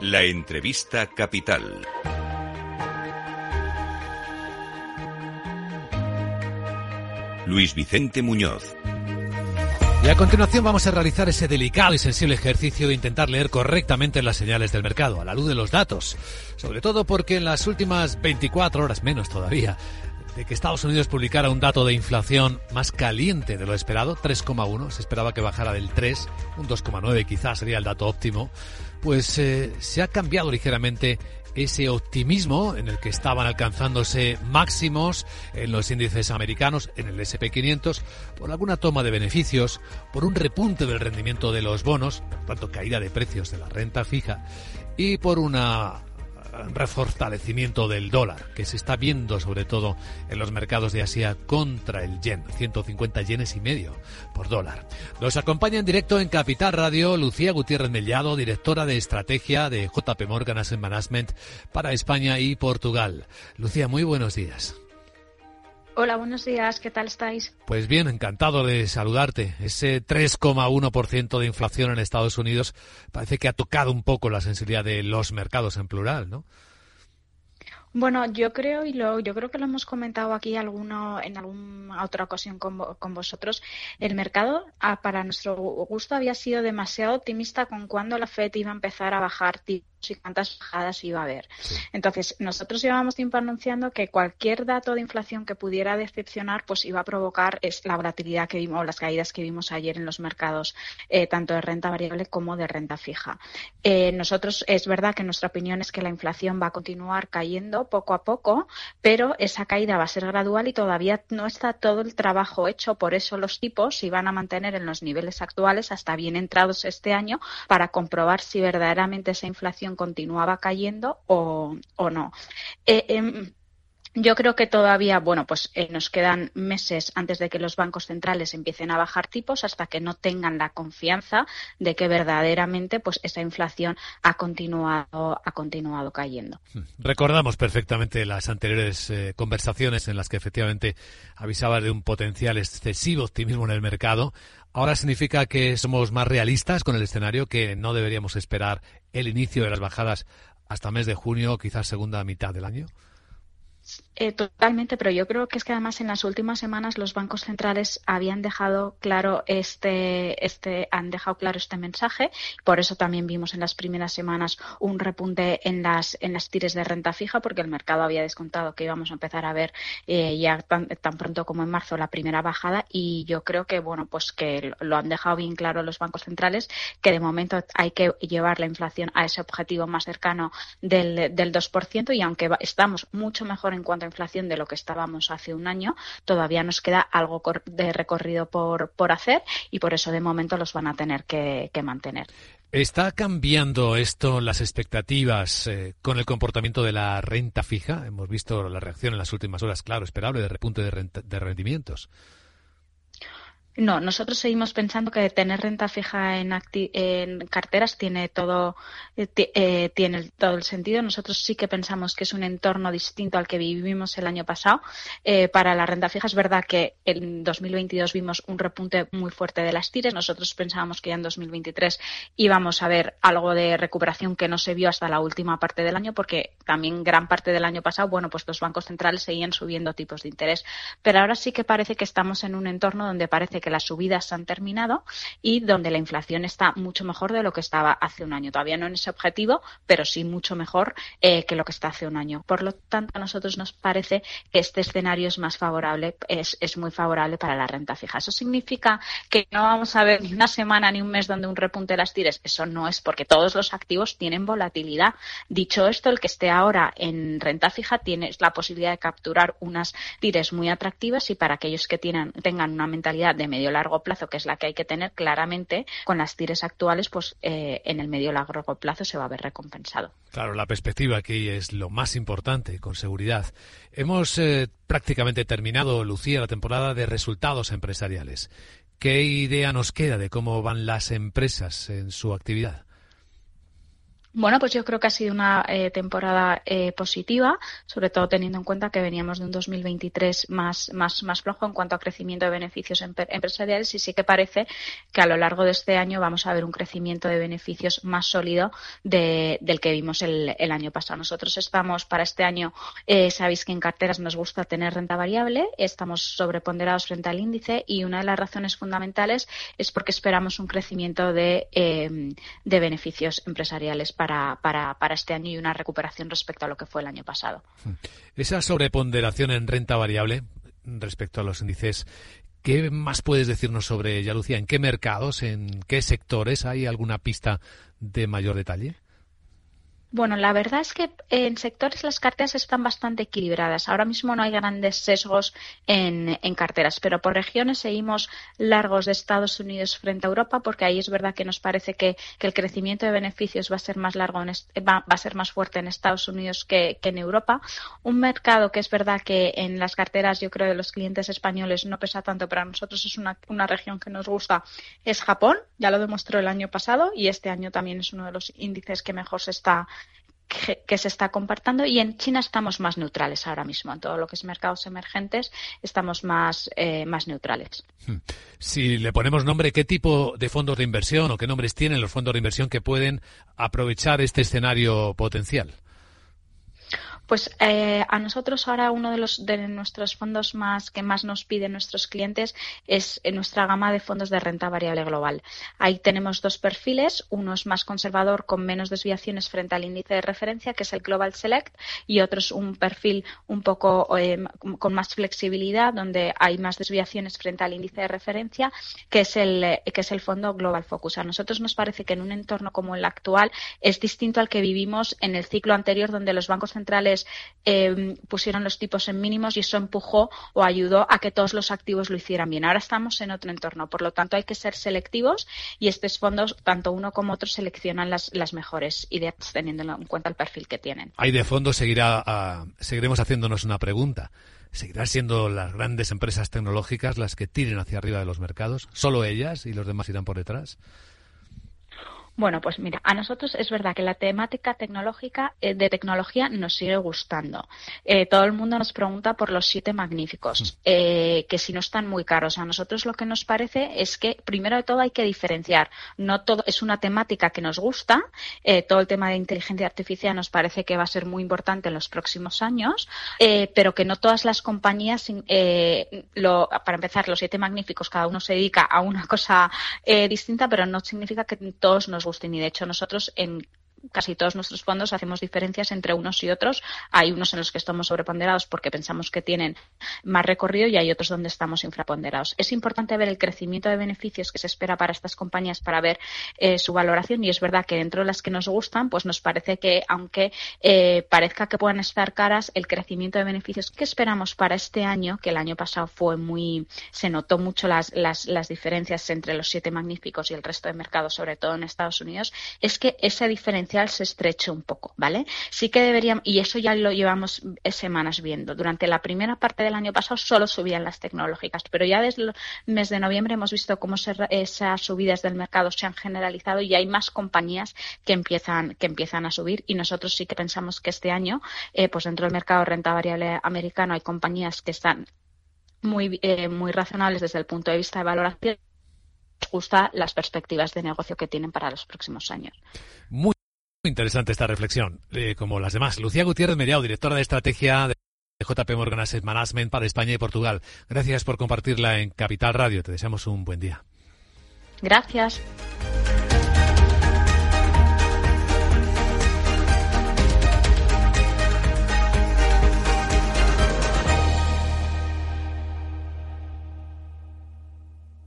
La entrevista capital. Luis Vicente Muñoz. Y a continuación vamos a realizar ese delicado y sensible ejercicio de intentar leer correctamente las señales del mercado, a la luz de los datos. Sobre todo porque en las últimas 24 horas, menos todavía, de que Estados Unidos publicara un dato de inflación más caliente de lo esperado, 3,1, se esperaba que bajara del 3, un 2,9 quizás sería el dato óptimo, pues eh, se ha cambiado ligeramente ese optimismo en el que estaban alcanzándose máximos en los índices americanos, en el SP500, por alguna toma de beneficios, por un repunte del rendimiento de los bonos, por tanto caída de precios de la renta fija, y por una refortalecimiento del dólar, que se está viendo sobre todo en los mercados de Asia contra el yen, 150 yenes y medio por dólar. Nos acompaña en directo en Capital Radio Lucía Gutiérrez Mellado, directora de estrategia de JP Morgan Asset Management para España y Portugal. Lucía, muy buenos días. Hola, buenos días, ¿qué tal estáis? Pues bien, encantado de saludarte. Ese 3,1% de inflación en Estados Unidos parece que ha tocado un poco la sensibilidad de los mercados en plural, ¿no? Bueno, yo creo y lo, yo creo que lo hemos comentado aquí alguno en alguna otra ocasión con, con vosotros. El mercado, ah, para nuestro gusto, había sido demasiado optimista con cuándo la Fed iba a empezar a bajar y cuántas bajadas iba a haber. Entonces, nosotros llevamos tiempo anunciando que cualquier dato de inflación que pudiera decepcionar, pues iba a provocar es la volatilidad que vimos, las caídas que vimos ayer en los mercados, eh, tanto de renta variable como de renta fija. Eh, nosotros, es verdad que nuestra opinión es que la inflación va a continuar cayendo poco a poco, pero esa caída va a ser gradual y todavía no está todo el trabajo hecho. Por eso los tipos se van a mantener en los niveles actuales hasta bien entrados este año para comprobar si verdaderamente esa inflación continuaba cayendo o, o no. Eh, em, yo creo que todavía, bueno, pues eh, nos quedan meses antes de que los bancos centrales empiecen a bajar tipos hasta que no tengan la confianza de que verdaderamente pues esa inflación ha continuado ha continuado cayendo. Hmm. Recordamos perfectamente las anteriores eh, conversaciones en las que efectivamente avisaba de un potencial excesivo optimismo en el mercado. Ahora significa que somos más realistas con el escenario, que no deberíamos esperar el inicio de las bajadas hasta mes de junio, quizás segunda mitad del año. Eh, totalmente, pero yo creo que es que además en las últimas semanas los bancos centrales habían dejado claro este, este, han dejado claro este mensaje. Por eso también vimos en las primeras semanas un repunte en las, en las tires de renta fija, porque el mercado había descontado que íbamos a empezar a ver eh, ya tan, tan, pronto como en marzo la primera bajada. Y yo creo que bueno, pues que lo han dejado bien claro los bancos centrales, que de momento hay que llevar la inflación a ese objetivo más cercano del, del 2%, y aunque estamos mucho mejor en cuanto a inflación de lo que estábamos hace un año, todavía nos queda algo de recorrido por, por hacer y por eso de momento los van a tener que, que mantener. ¿Está cambiando esto las expectativas eh, con el comportamiento de la renta fija? Hemos visto la reacción en las últimas horas, claro, esperable de repunte de, renta, de rendimientos. No, nosotros seguimos pensando que tener renta fija en, en carteras tiene todo eh, eh, tiene todo el sentido. Nosotros sí que pensamos que es un entorno distinto al que vivimos el año pasado. Eh, para la renta fija es verdad que en 2022 vimos un repunte muy fuerte de las tires. Nosotros pensábamos que ya en 2023 íbamos a ver algo de recuperación que no se vio hasta la última parte del año, porque también gran parte del año pasado, bueno, pues los bancos centrales seguían subiendo tipos de interés. Pero ahora sí que parece que estamos en un entorno donde parece que las subidas han terminado y donde la inflación está mucho mejor de lo que estaba hace un año. Todavía no en ese objetivo, pero sí mucho mejor eh, que lo que está hace un año. Por lo tanto, a nosotros nos parece que este escenario es más favorable, es, es muy favorable para la renta fija. Eso significa que no vamos a ver ni una semana ni un mes donde un repunte las tires. Eso no es porque todos los activos tienen volatilidad. Dicho esto, el que esté ahora en renta fija tiene la posibilidad de capturar unas tires muy atractivas y para aquellos que tengan una mentalidad de medio largo plazo, que es la que hay que tener claramente, con las tires actuales, pues eh, en el medio largo plazo se va a ver recompensado. Claro, la perspectiva aquí es lo más importante, con seguridad. Hemos eh, prácticamente terminado, Lucía, la temporada de resultados empresariales. ¿Qué idea nos queda de cómo van las empresas en su actividad? Bueno, pues yo creo que ha sido una eh, temporada eh, positiva, sobre todo teniendo en cuenta que veníamos de un 2023 más, más, más flojo en cuanto a crecimiento de beneficios empresariales y sí que parece que a lo largo de este año vamos a ver un crecimiento de beneficios más sólido del que vimos el, año pasado. Nosotros estamos para este año, eh, sabéis que en carteras nos gusta tener renta variable, estamos sobreponderados frente al índice y una de las razones fundamentales es porque esperamos un crecimiento de, de beneficios empresariales para, para, para este año y una recuperación respecto a lo que fue el año pasado. Esa sobreponderación en renta variable respecto a los índices, ¿qué más puedes decirnos sobre ella, Lucía? ¿En qué mercados, en qué sectores hay alguna pista de mayor detalle? Bueno, la verdad es que en sectores las carteras están bastante equilibradas. Ahora mismo no hay grandes sesgos en, carteras, pero por regiones seguimos largos de Estados Unidos frente a Europa, porque ahí es verdad que nos parece que, el crecimiento de beneficios va a ser más largo, va, a ser más fuerte en Estados Unidos que, en Europa. Un mercado que es verdad que en las carteras, yo creo, de los clientes españoles no pesa tanto, pero nosotros es una, una región que nos gusta, es Japón. Ya lo demostró el año pasado y este año también es uno de los índices que mejor se está que, se está compartiendo y en China estamos más neutrales ahora mismo. En todo lo que es mercados emergentes estamos más, eh, más neutrales. Hmm. Si le ponemos nombre, ¿qué tipo de fondos de inversión o qué nombres tienen los fondos de inversión que pueden aprovechar este escenario potencial? Pues eh, a nosotros ahora uno de los de nuestros fondos más que más nos piden nuestros clientes es en nuestra gama de fondos de renta variable global. Ahí tenemos dos perfiles, uno es más conservador con menos desviaciones frente al índice de referencia, que es el Global Select, y otro es un perfil un poco eh, con más flexibilidad, donde hay más desviaciones frente al índice de referencia, que es el que es el fondo Global Focus. A nosotros nos parece que en un entorno como el actual es distinto al que vivimos en el ciclo anterior, donde los bancos centrales eh, pusieron los tipos en mínimos y eso empujó o ayudó a que todos los activos lo hicieran bien. Ahora estamos en otro entorno, por lo tanto hay que ser selectivos y estos fondos, tanto uno como otro, seleccionan las, las mejores ideas teniendo en cuenta el perfil que tienen. Hay de fondo seguirá, ah, seguiremos haciéndonos una pregunta. ¿Seguirán siendo las grandes empresas tecnológicas las que tiren hacia arriba de los mercados? ¿Solo ellas y los demás irán por detrás? Bueno, pues mira, a nosotros es verdad que la temática tecnológica eh, de tecnología nos sigue gustando. Eh, todo el mundo nos pregunta por los siete magníficos, mm. eh, que si no están muy caros. A nosotros lo que nos parece es que primero de todo hay que diferenciar. No todo es una temática que nos gusta. todo el tema de inteligencia artificial nos parece que va a ser muy importante en los próximos años, pero que no todas las compañías, lo, para empezar, los siete magníficos, cada uno se dedica a una cosa distinta, pero no significa que todos nos gusten. Y de hecho nosotros en casi todos nuestros fondos hacemos diferencias entre unos y otros. Hay unos en los que estamos sobreponderados porque pensamos que tienen más recorrido y hay otros donde estamos infraponderados. Es importante ver el crecimiento de beneficios que se espera para estas compañías para ver eh, su valoración y es verdad que dentro de las que nos gustan, pues nos parece que aunque eh, parezca que puedan estar caras, el crecimiento de beneficios que esperamos para este año, que el año pasado fue muy, se notó mucho las, las, las diferencias entre los siete magníficos y el resto de mercados, sobre todo en Estados Unidos, es que esa diferencia se estreche un poco, ¿vale? Sí que deberíamos, y eso ya lo llevamos semanas viendo. Durante la primera parte del año pasado solo subían las tecnológicas, pero ya desde el mes de noviembre hemos visto cómo esas subidas del mercado se han generalizado y hay más compañías que empiezan, que empiezan a subir y nosotros sí que pensamos que este año, eh, pues dentro del mercado renta variable americano hay compañías que están muy, eh, muy razonables desde el punto de vista de valoración gusta las perspectivas de negocio que tienen para los próximos años. Interesante esta reflexión, eh, como las demás. Lucía Gutiérrez Mediao, directora de estrategia de JP Morgan Asset Management para España y Portugal. Gracias por compartirla en Capital Radio. Te deseamos un buen día. Gracias.